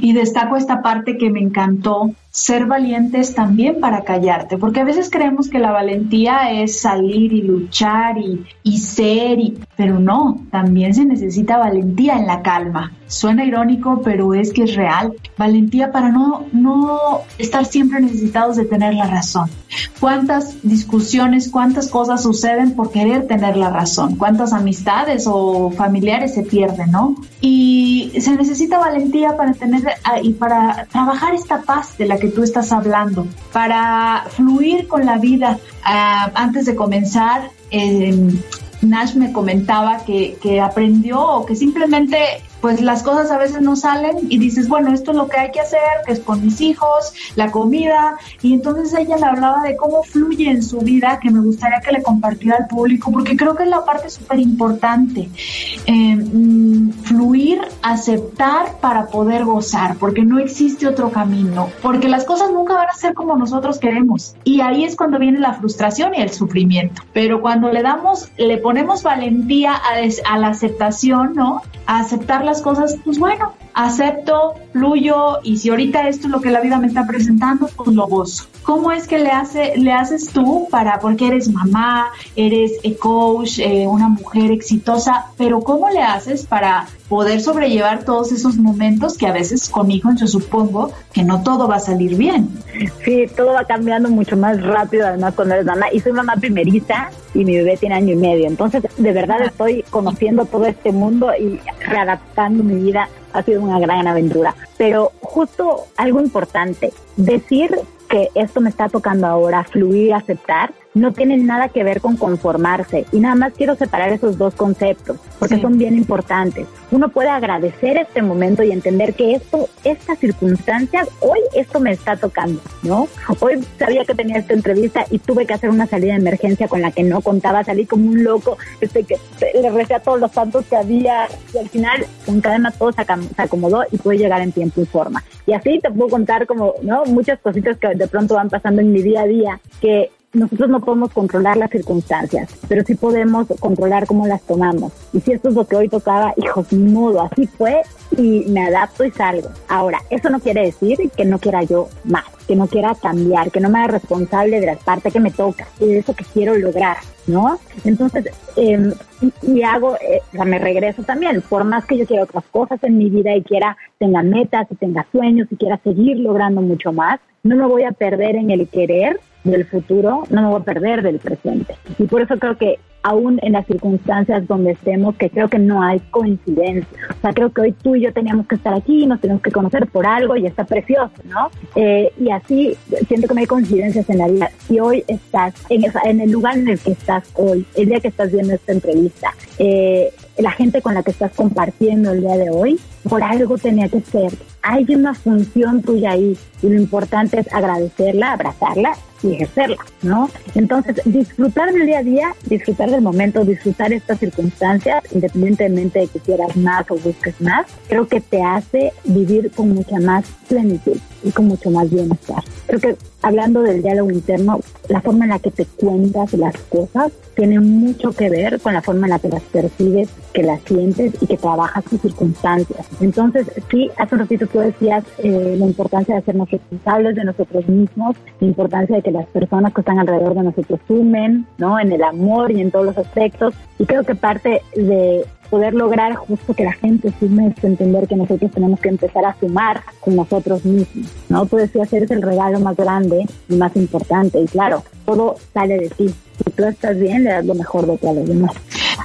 Y destaco esta parte que me encantó, ser valientes también para callarte, porque a veces creemos que la valentía es salir y luchar y, y ser, y, pero no, también se necesita valentía en la calma. Suena irónico, pero es que es real. Valentía para no, no estar siempre necesitados de tener la razón. ¿Cuántas discusiones, cuántas cosas suceden por querer tener la razón? ¿Cuántas amistades o familiares se pierden, no? Y se necesita valentía para tener y para trabajar esta paz de la que tú estás hablando, para fluir con la vida. Uh, antes de comenzar, eh, Nash me comentaba que, que aprendió o que simplemente pues las cosas a veces no salen y dices, bueno, esto es lo que hay que hacer, que es con mis hijos, la comida, y entonces ella le hablaba de cómo fluye en su vida, que me gustaría que le compartiera al público, porque creo que es la parte súper importante, eh, fluir, aceptar para poder gozar, porque no existe otro camino, porque las cosas nunca van a ser como nosotros queremos, y ahí es cuando viene la frustración y el sufrimiento, pero cuando le damos, le ponemos valentía a la aceptación, ¿no? A aceptar las cosas, pues bueno, acepto, fluyo y si ahorita esto es lo que la vida me está presentando, pues lo gozo. ¿Cómo es que le, hace, le haces tú para, porque eres mamá, eres eh, coach, eh, una mujer exitosa, pero cómo le haces para poder sobrellevar todos esos momentos que a veces con hijos yo supongo que no todo va a salir bien? Sí, todo va cambiando mucho más rápido además cuando eres mamá y soy mamá primeriza y mi bebé tiene año y medio, entonces de verdad estoy conociendo todo este mundo y readaptando mi vida ha sido una gran aventura. Pero justo algo importante, decir que esto me está tocando ahora, fluir, aceptar, no tiene nada que ver con conformarse. Y nada más quiero separar esos dos conceptos, porque son bien importantes. Uno puede agradecer este momento y entender que esto, estas circunstancias, hoy esto me está tocando, ¿no? Hoy sabía que tenía esta entrevista y tuve que hacer una salida de emergencia con la que no contaba, salí como un loco, este que le recé a todos los santos que había y al final con cadena todo se acomodó y pude llegar en tiempo y forma. Y así te puedo contar como, ¿no? Muchas cositas que de pronto van pasando en mi día a día que nosotros no podemos controlar las circunstancias, pero sí podemos controlar cómo las tomamos. Y si esto es lo que hoy tocaba, hijos, modo, así fue y me adapto y salgo. Ahora, eso no quiere decir que no quiera yo más, que no quiera cambiar, que no me haga responsable de la parte que me toca y de eso que quiero lograr, ¿no? Entonces, eh, y, hago, eh, o sea, me regreso también, por más que yo quiera otras cosas en mi vida y quiera, tenga metas y tenga sueños y quiera seguir logrando mucho más, no me voy a perder en el querer del futuro, no me voy a perder del presente. Y por eso creo que aún en las circunstancias donde estemos, que creo que no hay coincidencia. O sea, creo que hoy tú y yo teníamos que estar aquí, nos tenemos que conocer por algo y está precioso, ¿no? Eh, y así siento que no hay coincidencias en la vida. Si hoy estás en, en el lugar en el que estás hoy, el día que estás viendo esta entrevista, eh, la gente con la que estás compartiendo el día de hoy, por algo tenía que ser. Hay una función tuya ahí y lo importante es agradecerla, abrazarla y ejercerla, ¿no? Entonces, disfrutar del día a día, disfrutar del momento, disfrutar estas circunstancias, independientemente de que quieras más o busques más, creo que te hace vivir con mucha más plenitud y con mucho más bienestar. Creo que hablando del diálogo interno, la forma en la que te cuentas las cosas tiene mucho que ver con la forma en la que las percibes, que las sientes y que trabajas tus circunstancias. Entonces, sí, hace un ratito tú decías eh, la importancia de hacernos responsables de nosotros mismos, la importancia de que las personas que están alrededor de nosotros sumen, ¿no? En el amor y en todos los aspectos. Y creo que parte de poder lograr justo que la gente sume es entender que nosotros tenemos que empezar a sumar con nosotros mismos, ¿no? Tú decías, el regalo más grande y más importante. Y claro, todo sale de ti. Si tú estás bien, le das lo mejor de ti a los demás.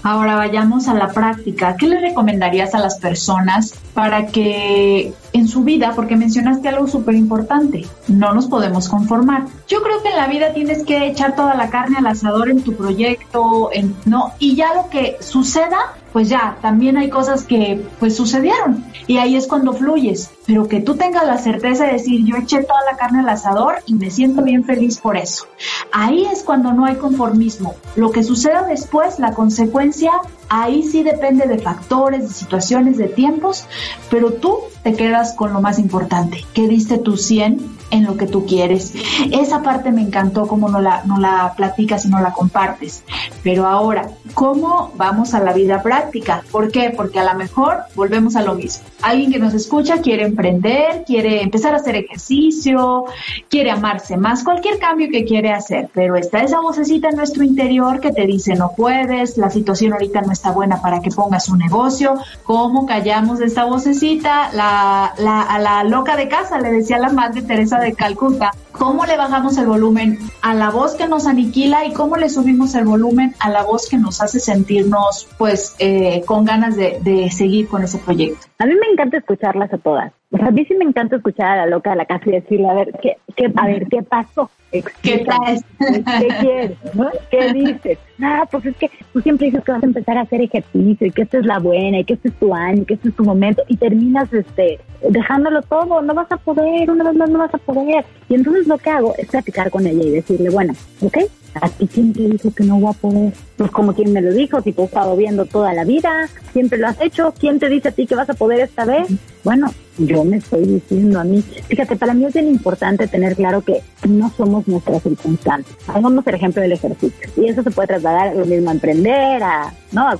Ahora vayamos a la práctica. ¿Qué le recomendarías a las personas para que en su vida, porque mencionaste algo súper importante, no nos podemos conformar? Yo creo que en la vida tienes que echar toda la carne al asador en tu proyecto, no, y ya lo que suceda, pues ya, también hay cosas que pues sucedieron y ahí es cuando fluyes, pero que tú tengas la certeza de decir yo eché toda la carne al asador y me siento bien feliz por eso. Ahí es cuando no hay conformismo. Lo que suceda después, la consecuencia, ahí sí depende de factores, de situaciones, de tiempos, pero tú te quedas con lo más importante, que diste tu 100 en lo que tú quieres. Esa parte me encantó como no la, no la platicas y no la compartes. Pero ahora, ¿cómo vamos a la vida práctica? ¿Por qué? Porque a lo mejor volvemos a lo mismo. Alguien que nos escucha quiere emprender, quiere empezar a hacer ejercicio, quiere amarse más, cualquier cambio que quiere hacer, pero está esa vocecita en nuestro interior que te dice no puedes, la situación ahorita no está buena para que pongas un negocio. ¿Cómo callamos esta vocecita? La, la, a la loca de casa, le decía la madre Teresa de Calcuta, ¿cómo le bajamos el volumen a la voz que nos aniquila y cómo le subimos el volumen a la voz que nos hace sentirnos pues eh, con ganas de, de seguir con ese proyecto? A mí me encanta escucharlas a todas. a mí sí me encanta escuchar a la loca de la casa y decirle, a ver, ¿qué, qué, a ver, ¿qué pasó? ¿Qué traes? ¿Qué quieres? ¿no? ¿Qué dices? Ah, pues es que tú siempre dices que vas a empezar a hacer ejercicio y que esta es la buena y que este es tu año y que este es tu momento y terminas este dejándolo todo, no vas a poder, una vez más no vas a poder. Y entonces lo que hago es platicar con ella y decirle, bueno, ¿ok? ¿A ti quién te dijo que no voy a poder? Pues como quien me lo dijo, tipo, he estado viendo toda la vida, siempre lo has hecho, ¿quién te dice a ti que vas a poder esta vez? Bueno, yo me estoy diciendo a mí. Fíjate, para mí es bien importante tener claro que no somos nuestras circunstancias. Hagamos el ejemplo del ejercicio. Y eso se puede trasladar lo mismo a emprender, a, ¿no? a,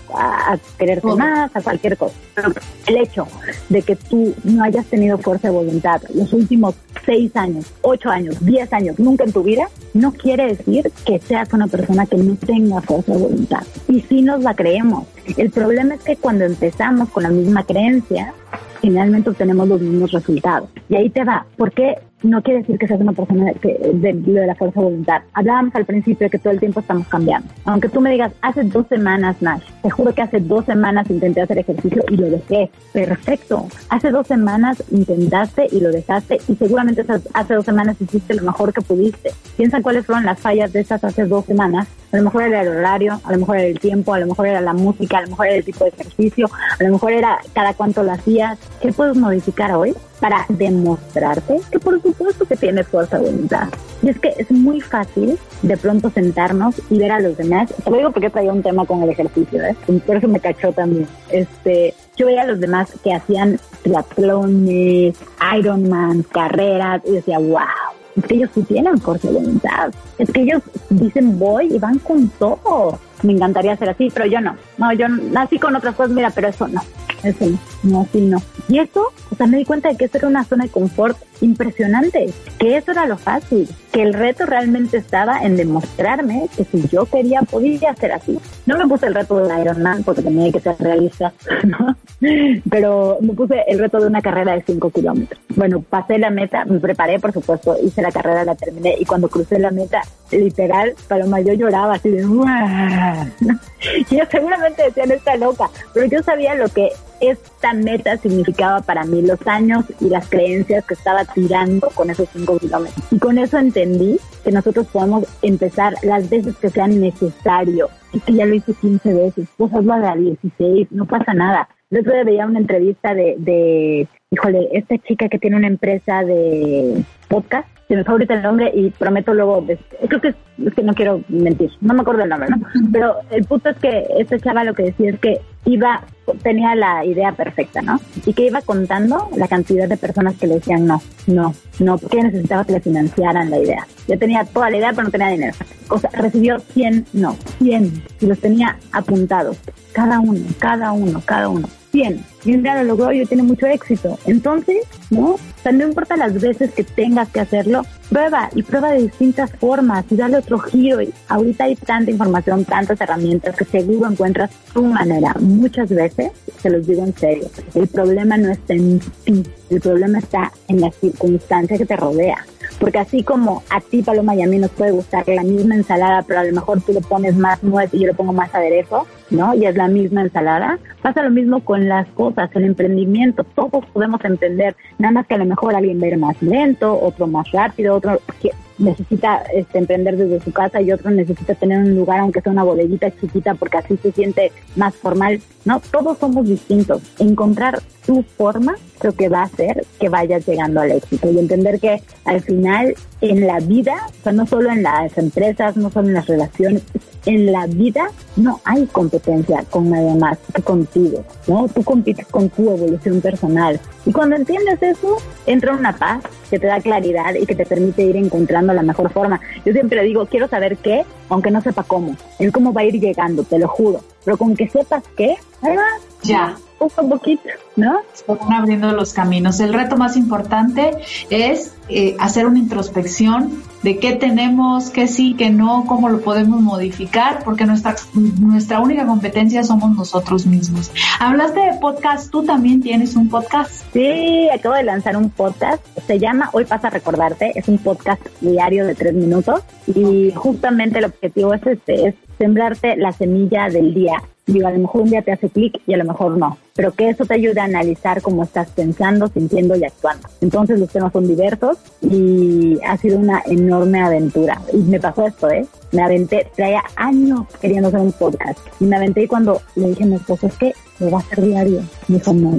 a más, a cualquier cosa. Pero el hecho de que tú no hayas tenido fuerza de voluntad los últimos seis años, ocho años, diez años, nunca en tu vida, no quiere decir que seas una persona que no tenga fuerza de voluntad. Y si nos la creemos. El problema es que cuando empezamos con la misma creencia, finalmente obtenemos los mismos resultados. Y ahí te va. ¿Por qué no quiere decir que seas una persona que, de, de la fuerza de voluntad. Hablábamos al principio de que todo el tiempo estamos cambiando. Aunque tú me digas, hace dos semanas, Nash, te juro que hace dos semanas intenté hacer ejercicio y lo dejé. Perfecto. Hace dos semanas intentaste y lo dejaste y seguramente hace dos semanas hiciste lo mejor que pudiste. Piensa cuáles fueron las fallas de esas hace dos semanas. A lo mejor era el horario, a lo mejor era el tiempo, a lo mejor era la música, a lo mejor era el tipo de ejercicio, a lo mejor era cada cuánto lo hacías. ¿Qué puedes modificar hoy? para demostrarte que por supuesto que tienes fuerza de voluntad. Y es que es muy fácil de pronto sentarnos y ver a los demás. Te lo digo porque traía un tema con el ejercicio, ¿eh? por eso me cachó también. Este, yo veía a los demás que hacían triatlones, Ironman, carreras y decía, wow, es que ellos sí tienen fuerza de voluntad. Es que ellos dicen voy y van con todo. Me encantaría ser así, pero yo no. No, yo nací con otras cosas, mira, pero eso no. Eso no, no, sí, no. Y eso, o sea, me di cuenta de que eso era una zona de confort impresionante, que eso era lo fácil, que el reto realmente estaba en demostrarme que si yo quería podía hacer así. No me puse el reto de Ironman porque tenía que ser realista, ¿no? Pero me puse el reto de una carrera de 5 kilómetros. Bueno, pasé la meta, me preparé, por supuesto, hice la carrera, la terminé y cuando crucé la meta, literal, Paloma, yo lloraba así de... Yo seguramente decían, está loca, pero yo sabía lo que esta meta significaba para mí, los años y las creencias que estaba tirando con esos 5 kilómetros. Y con eso entendí que nosotros podemos empezar las veces que sean necesario. Y que ya lo hice 15 veces, pues hazlo a 16, no pasa nada. Yo otro veía una entrevista de, de, híjole, esta chica que tiene una empresa de podcast se me fue ahorita el nombre y prometo luego, creo que es, que no quiero mentir, no me acuerdo el nombre, ¿no? Pero el punto es que esta chava lo que decía es que iba, tenía la idea perfecta, ¿no? Y que iba contando la cantidad de personas que le decían no, no, no, porque necesitaba que le financiaran la idea. Ya tenía toda la idea, pero no tenía dinero. O sea, recibió 100 no, 100, y los tenía apuntados, cada uno, cada uno, cada uno. 100. Y un día lo logró y tiene mucho éxito. Entonces, ¿no? O sea, no importa las veces que tengas que hacerlo, prueba y prueba de distintas formas y dale otro giro. Y ahorita hay tanta información, tantas herramientas que seguro encuentras tu manera. Muchas veces, se los digo en serio, el problema no está en ti, el problema está en la circunstancia que te rodea. Porque así como a ti, Paloma, y a mí nos puede gustar la misma ensalada, pero a lo mejor tú le pones más nuez y yo le pongo más aderezo, ¿no? Y es la misma ensalada. Pasa lo mismo con las cosas, el emprendimiento. Todos podemos emprender, nada más que a lo mejor alguien va a ir más lento, otro más rápido, otro que necesita este, emprender desde su casa y otro necesita tener un lugar, aunque sea una bodeguita chiquita, porque así se siente más formal. No, todos somos distintos. Encontrar tu forma creo que va a hacer que vayas llegando al éxito y entender que al final en la vida, o sea, no solo en las empresas, no solo en las relaciones, en la vida no hay competencia con nadie más que contigo, ¿no? Tú compites con tu evolución personal. Y cuando entiendes eso, entra una paz que te da claridad y que te permite ir encontrando la mejor forma. Yo siempre digo, quiero saber qué, aunque no sepa cómo. El cómo va a ir llegando, te lo juro. Pero con que sepas qué, Ya poco a poquito, ¿no? Se van abriendo los caminos. El reto más importante es eh, hacer una introspección de qué tenemos, qué sí, qué no, cómo lo podemos modificar, porque nuestra, nuestra única competencia somos nosotros mismos. Hablaste de podcast, tú también tienes un podcast. Sí, acabo de lanzar un podcast, se llama Hoy pasa a recordarte, es un podcast diario de tres minutos y justamente el objetivo es este, es sembrarte la semilla del día Digo, a lo mejor un día te hace clic y a lo mejor no, pero que eso te ayude a analizar cómo estás pensando, sintiendo y actuando. Entonces los temas son diversos y ha sido una enorme aventura. Y me pasó esto, ¿eh? Me aventé, traía años queriendo hacer un podcast y me aventé y cuando le dije a mi esposo, es que lo va a hacer diario. Me dijo, no,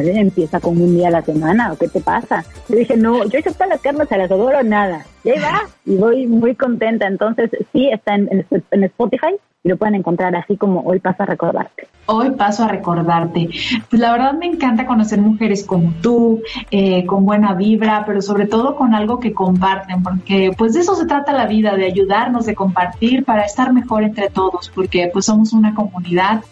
empieza con un día a la semana, ¿o qué te pasa? Le dije, no, yo hice todas las carnes al asador o nada. Y ahí va, y voy muy contenta. Entonces, sí, está en, en Spotify y lo pueden encontrar así como Hoy paso a recordarte. Hoy paso a recordarte. Pues la verdad me encanta conocer mujeres como tú, eh, con buena vibra, pero sobre todo con algo que comparten, porque pues de eso se trata la vida, de ayudarnos, de compartir para estar mejor entre todos, porque pues somos una comunidad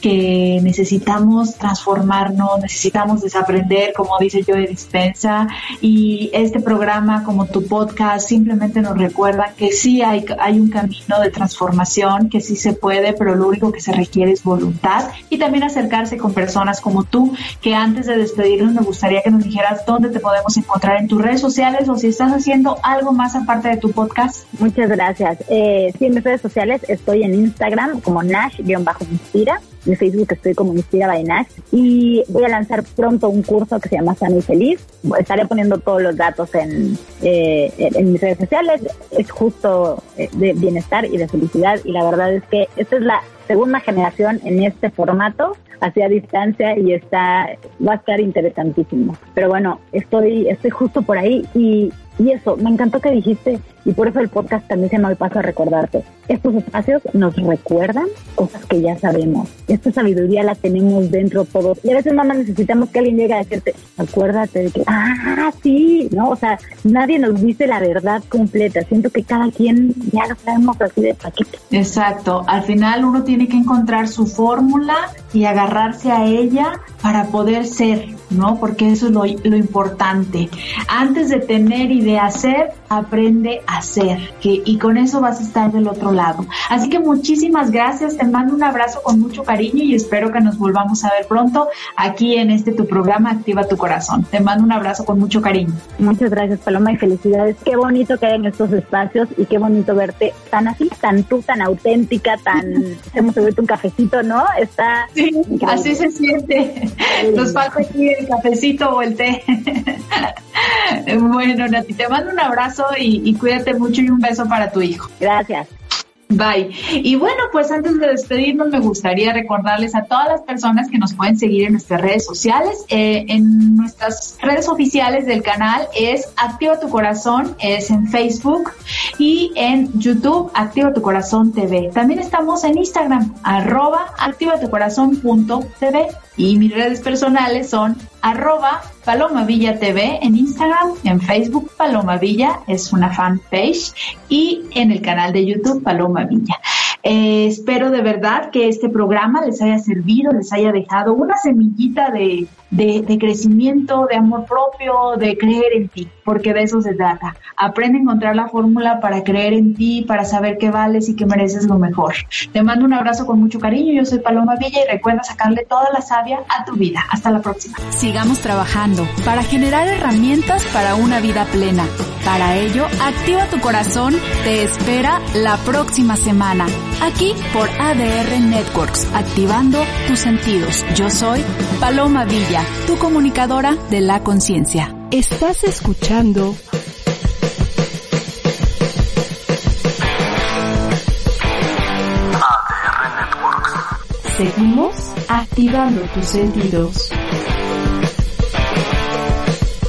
que necesitamos transformarnos, necesitamos desaprender, como dice yo de Dispensa, y este programa como tu podcast simplemente nos recuerda que sí hay, hay un camino de transformación, que sí se puede, pero lo único que se requiere es voluntad y también acercarse con personas como tú, que antes de despedirnos me gustaría que nos dijeras dónde te podemos encontrar en tus redes sociales o si estás haciendo algo más aparte de tu podcast. Muchas gracias. Eh, sí, en mis redes sociales estoy en Instagram como Nash-Inspira en Facebook estoy como Inspira by Nash y voy a lanzar pronto un curso que se llama Sano y Feliz. Estaré poniendo todos los datos en, eh, en mis redes sociales. Es justo eh, de bienestar y de felicidad y la verdad es que esta es la segunda generación en este formato hacia distancia y está va a estar interesantísimo. Pero bueno, estoy estoy justo por ahí y y eso, me encantó que dijiste, y por eso el podcast también se me pasa a recordarte. Estos espacios nos recuerdan cosas que ya sabemos. Esta sabiduría la tenemos dentro todos. Y a veces más necesitamos que alguien llegue a decirte, acuérdate de que, ah, sí, ¿no? O sea, nadie nos dice la verdad completa. Siento que cada quien ya lo sabemos así de paquete. Exacto. Al final uno tiene que encontrar su fórmula y agarrarse a ella para poder ser, ¿no? Porque eso es lo, lo importante. Antes de tener y de hacer, aprende a ser, que, y con eso vas a estar del otro lado. Así que muchísimas gracias, te mando un abrazo con mucho cariño y espero que nos volvamos a ver pronto aquí en este tu programa Activa tu Corazón. Te mando un abrazo con mucho cariño. Muchas gracias Paloma y felicidades. Qué bonito que hay en estos espacios y qué bonito verte tan así, tan tú, tan auténtica, tan... Hemos bebido un cafecito, ¿no? Está... Sí, así se siente. Nos falta aquí el cafecito o el té. bueno, Nati, te mando un abrazo y, y cuídate mucho y un beso para tu hijo. Gracias. Bye. Y bueno, pues antes de despedirnos, me gustaría recordarles a todas las personas que nos pueden seguir en nuestras redes sociales. Eh, en nuestras redes oficiales del canal es Activa tu Corazón, es en Facebook y en YouTube Activa tu Corazón TV. También estamos en Instagram, arroba activa tu corazón punto TV. Y mis redes personales son arroba Paloma Villa TV en Instagram, en Facebook Paloma Villa es una fanpage y en el canal de YouTube Paloma Villa. Eh, espero de verdad que este programa les haya servido, les haya dejado una semillita de, de, crecimiento, de amor propio, de creer en ti, porque de eso se trata. Aprende a encontrar la fórmula para creer en ti, para saber que vales y que mereces lo mejor. Te mando un abrazo con mucho cariño. Yo soy Paloma Villa y recuerda sacarle toda la savia a tu vida. Hasta la próxima. Sigamos trabajando para generar herramientas para una vida plena. Para ello, activa tu corazón. Te espera la próxima semana aquí por ADR Networks, activando tus sentidos. Yo soy Paloma Villa, tu comunicadora de la conciencia. Estás escuchando ADR Networks. Seguimos activando tus sentidos.